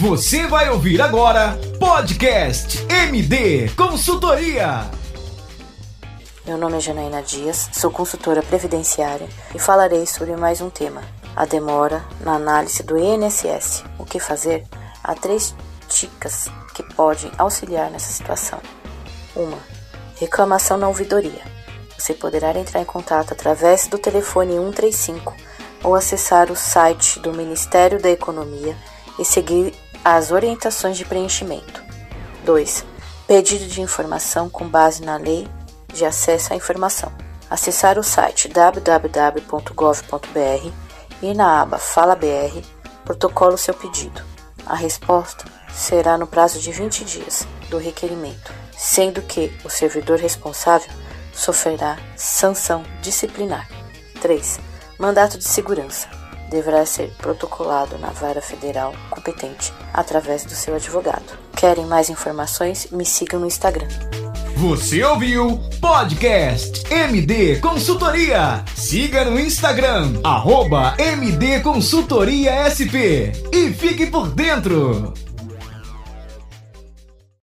Você vai ouvir agora Podcast MD Consultoria. Meu nome é Janaína Dias, sou consultora previdenciária e falarei sobre mais um tema: a demora na análise do INSS. O que fazer? Há três dicas que podem auxiliar nessa situação. Uma, reclamação na ouvidoria. Você poderá entrar em contato através do telefone 135 ou acessar o site do Ministério da Economia e seguir as orientações de preenchimento. 2. Pedido de informação com base na lei de acesso à informação. Acessar o site www.gov.br e na aba Fala BR, protocolo seu pedido. A resposta será no prazo de 20 dias do requerimento, sendo que o servidor responsável sofrerá sanção disciplinar. 3. Mandato de segurança. Deverá ser protocolado na vara federal competente através do seu advogado. Querem mais informações? Me sigam no Instagram. Você ouviu Podcast MD Consultoria. Siga no Instagram, arroba MD Consultoria SP e fique por dentro.